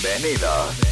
Bienvenidos.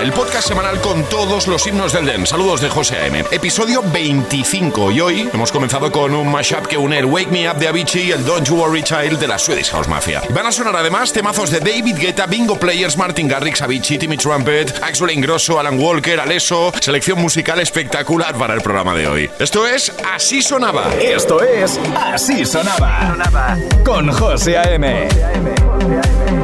El podcast semanal con todos los himnos del Den. Saludos de José A.M. Episodio 25 y hoy hemos comenzado con un mashup que une el Wake Me Up de Avicii y el Don't You Worry Child de la Swedish House Mafia. Van a sonar además temazos de David Guetta, Bingo Players, Martin Garrix, Avicii, Timmy Trumpet, Axel Ingrosso, Alan Walker, Alesso. Selección musical espectacular para el programa de hoy. Esto es Así Sonaba. Esto es Así Sonaba. Con José A.M. You shot it out,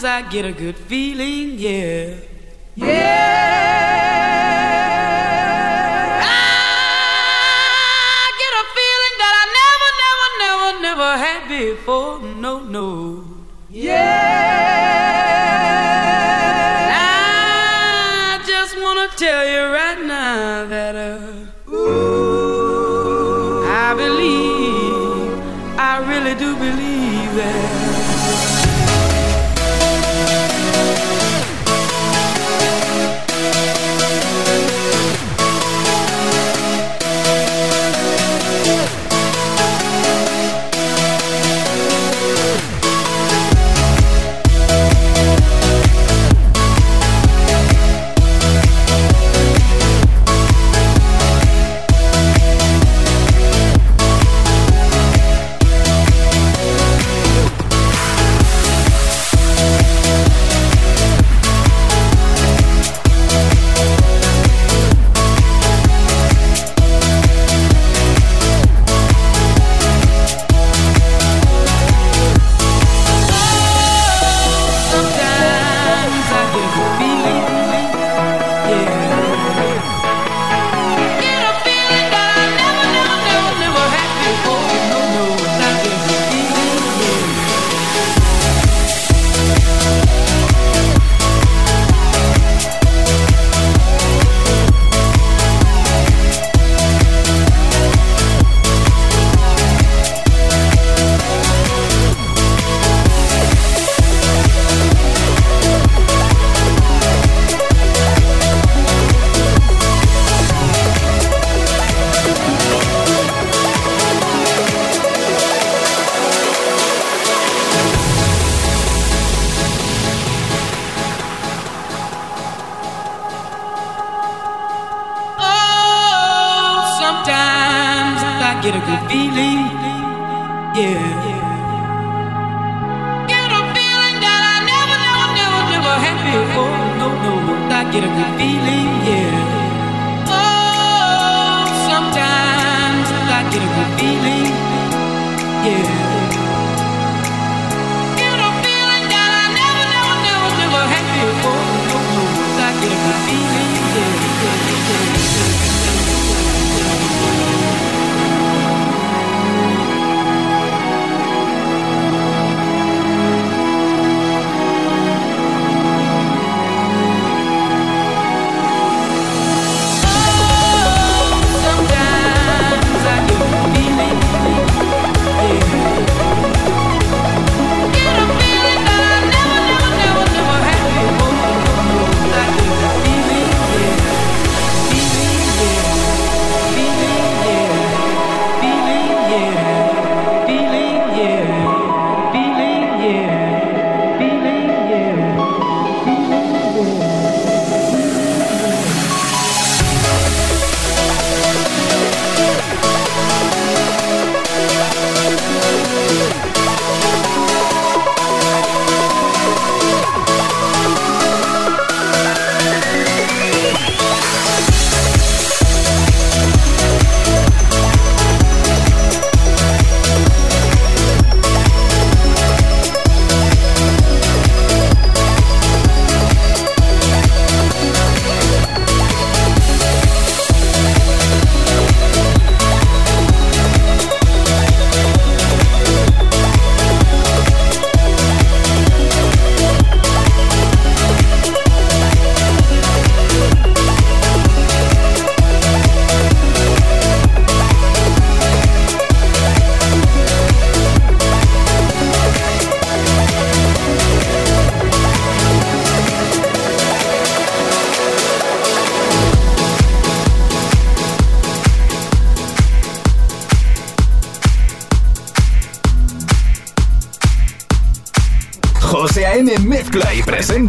Sometimes I get a good feeling, yeah. Yeah. I get a feeling that I never, never, never, never had before. No, no.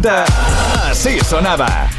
Así sonaba.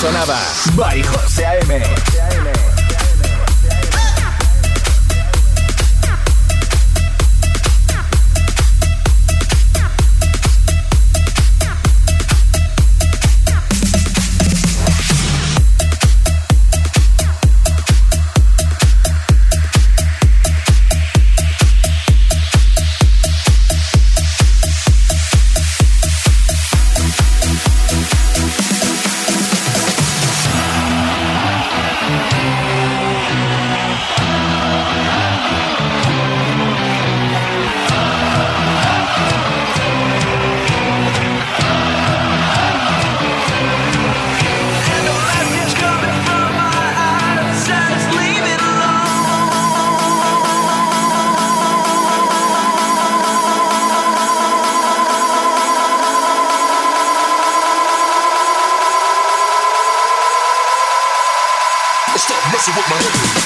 sonaba. By messing with my head.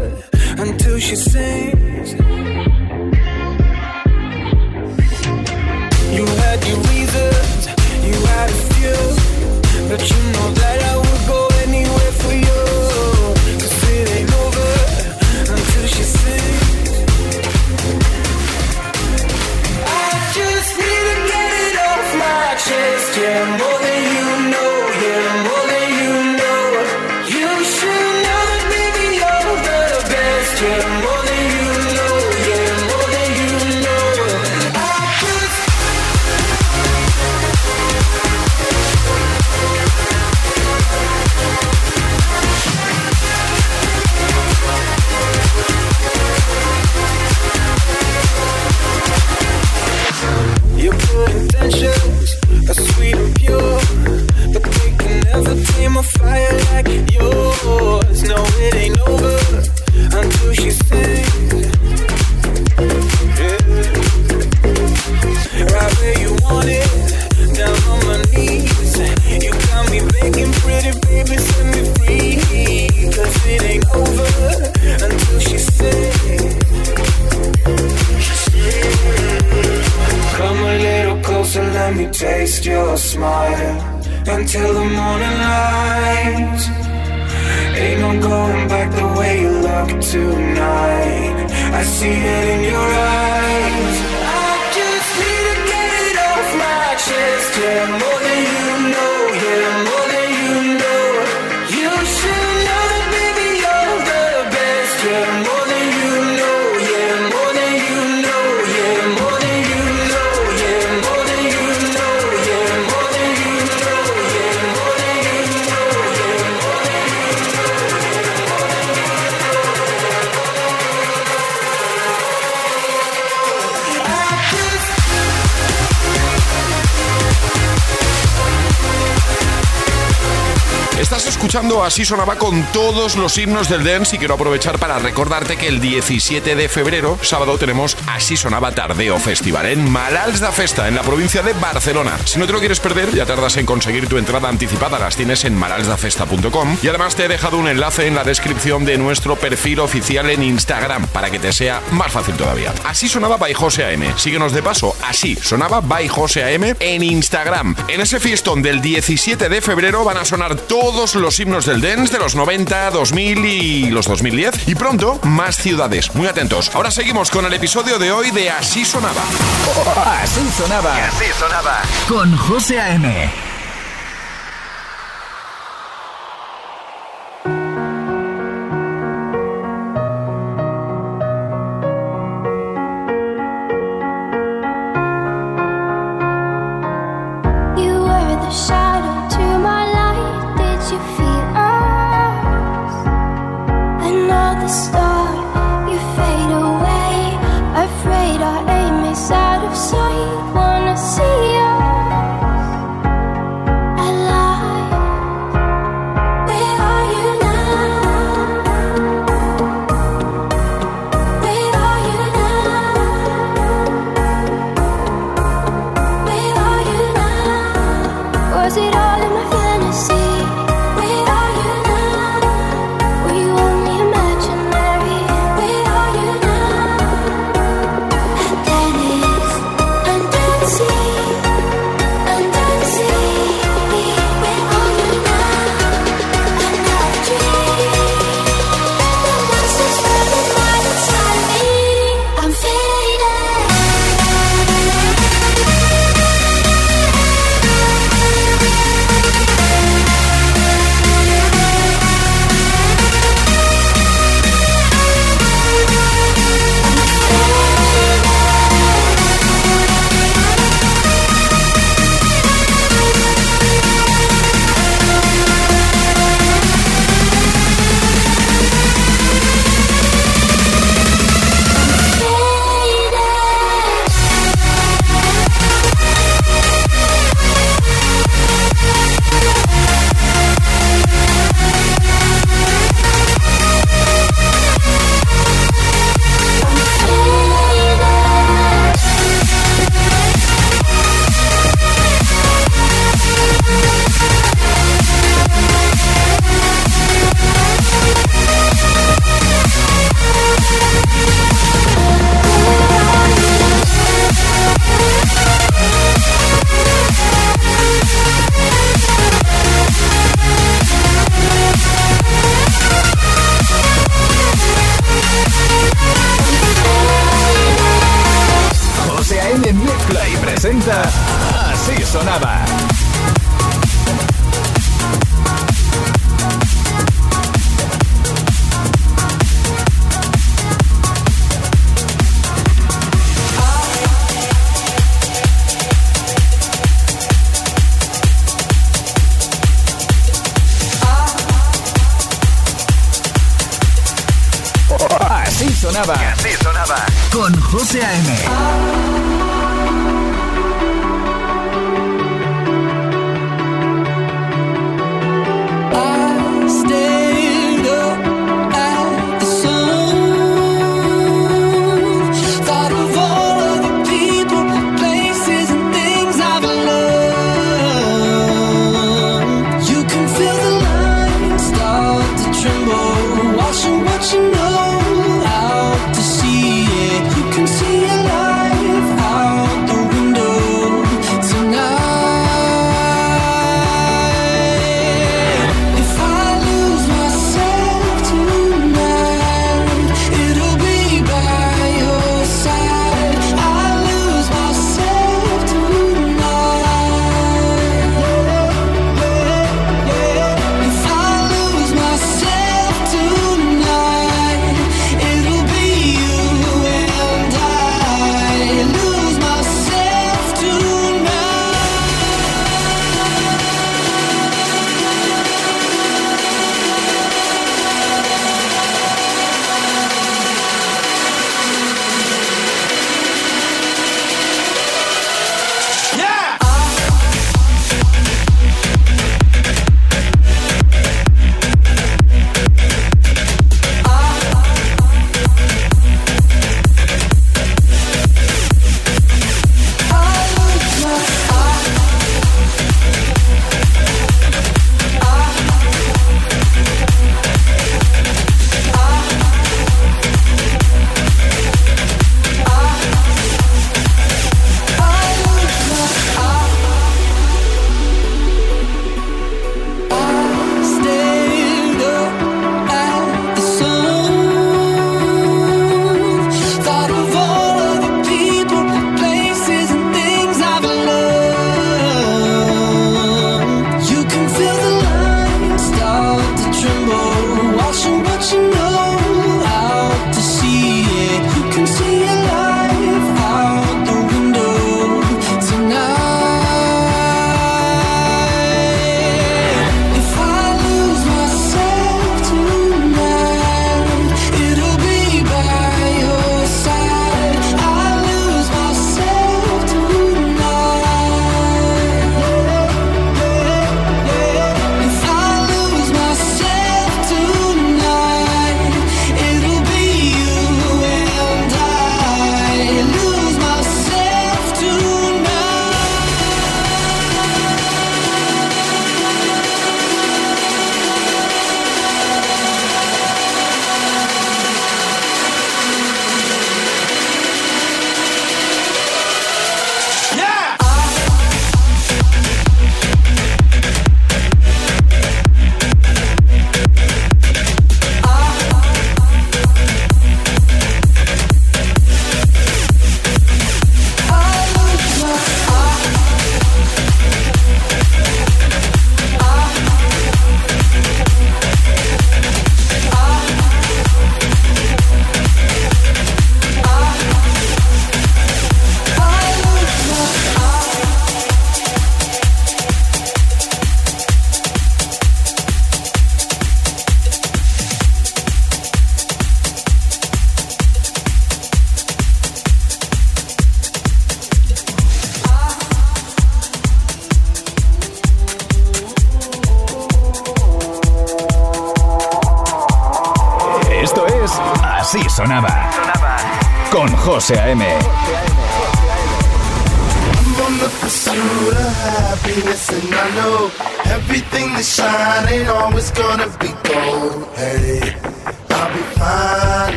should sing Así Sonaba con todos los himnos del dance y quiero aprovechar para recordarte que el 17 de febrero, sábado, tenemos Así Sonaba Tardeo Festival en Malals da Festa, en la provincia de Barcelona. Si no te lo quieres perder, ya tardas en conseguir tu entrada anticipada, las tienes en malalsdafesta.com y además te he dejado un enlace en la descripción de nuestro perfil oficial en Instagram para que te sea más fácil todavía. Así sonaba by José AM. Síguenos de paso, así sonaba by José AM en Instagram. En ese fiestón del 17 de febrero van a sonar todos los himnos del dance de los 90, 2000 y los 2010 y pronto más ciudades. Muy atentos. Ahora seguimos con el episodio de hoy de Así sonaba. Así sonaba. Así sonaba. Con José A.M. XCAM.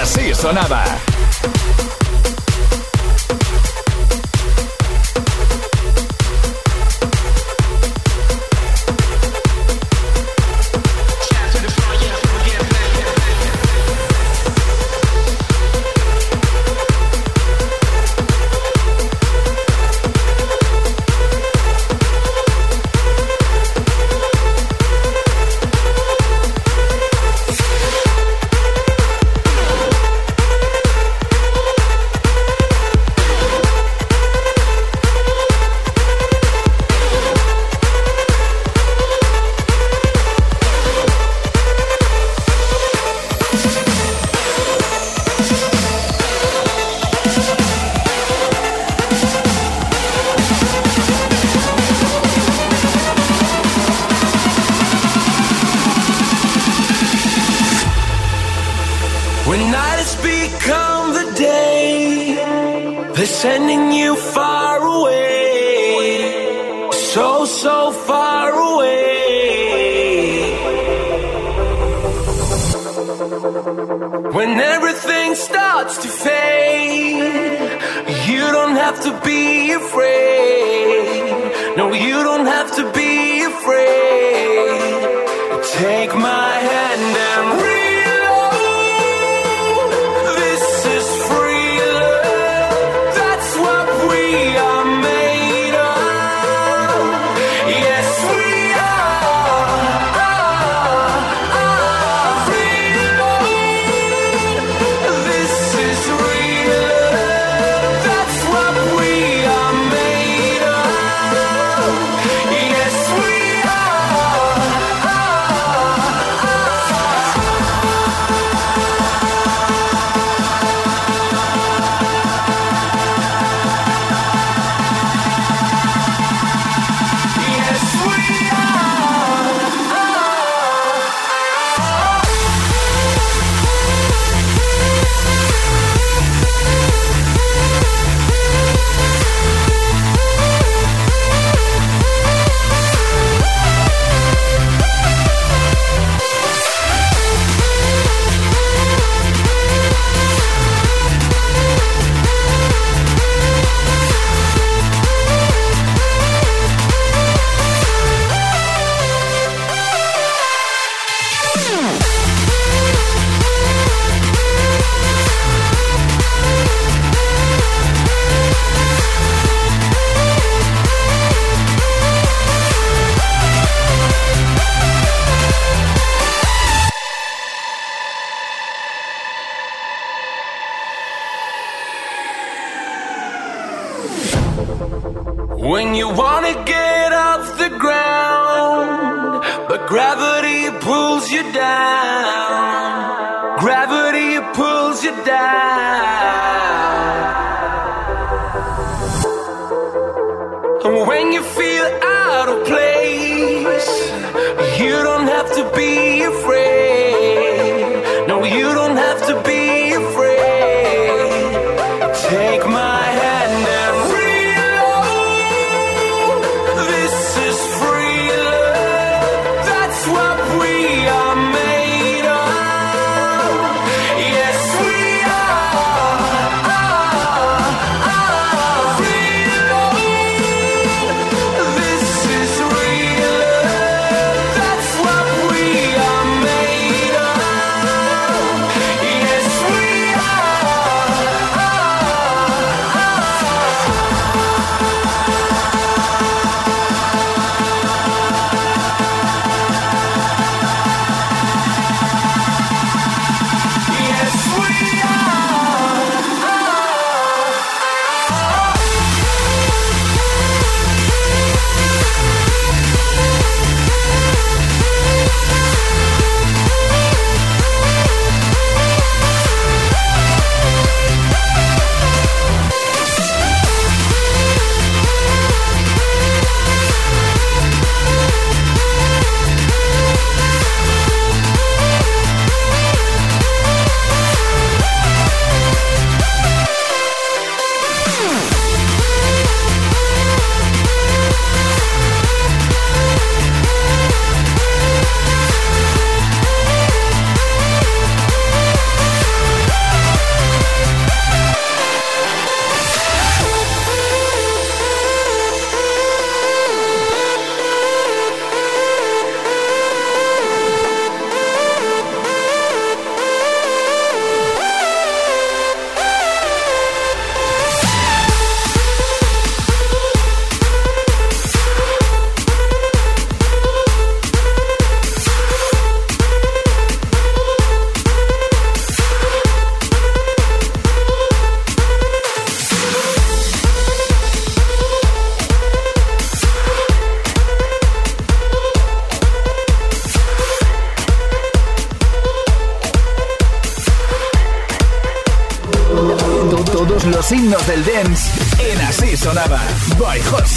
Así sonaba.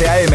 I AM.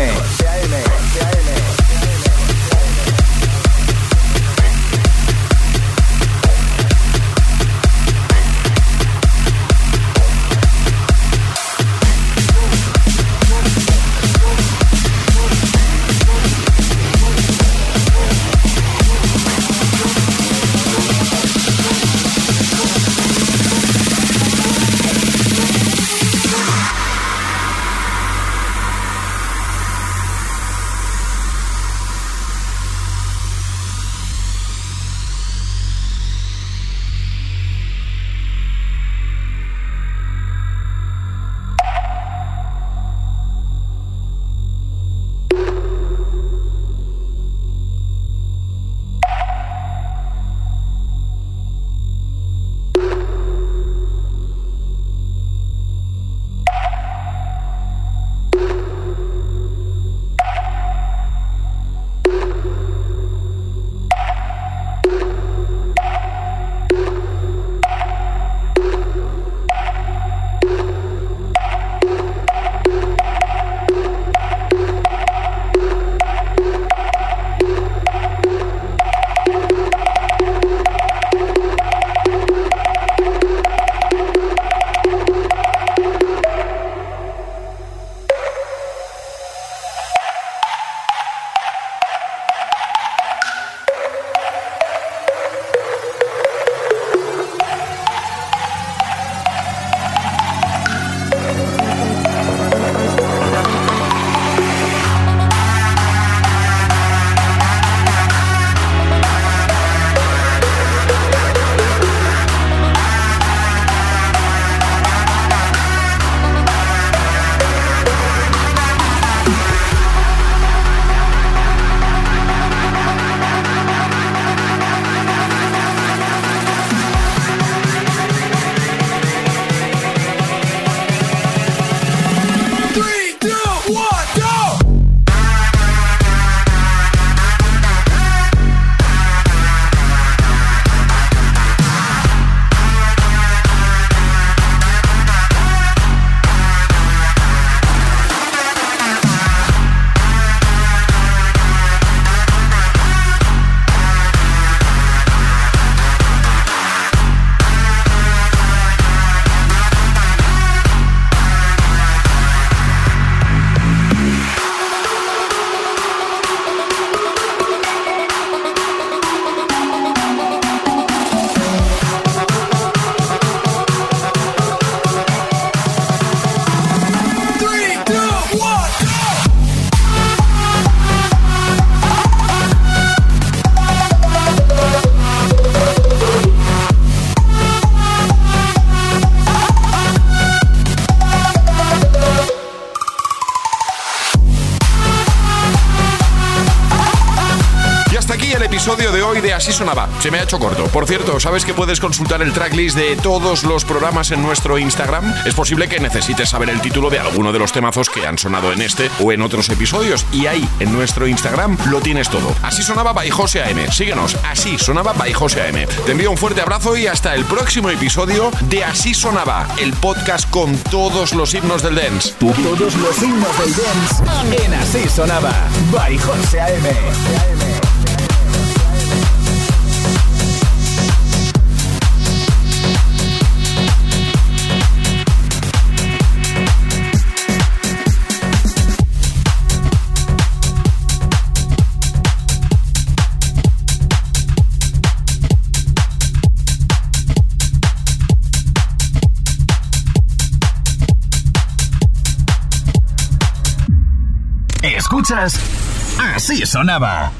Así sonaba. Se me ha hecho corto. Por cierto, ¿sabes que puedes consultar el tracklist de todos los programas en nuestro Instagram? Es posible que necesites saber el título de alguno de los temazos que han sonado en este o en otros episodios. Y ahí, en nuestro Instagram, lo tienes todo. Así sonaba by José AM. Síguenos, así sonaba by José AM. Te envío un fuerte abrazo y hasta el próximo episodio de Así sonaba, el podcast con todos los himnos del dance. Todos los himnos del dance en Así sonaba by José AM. Así sonaba.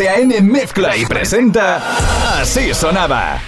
José A.M. mezcla y presenta Así sonaba.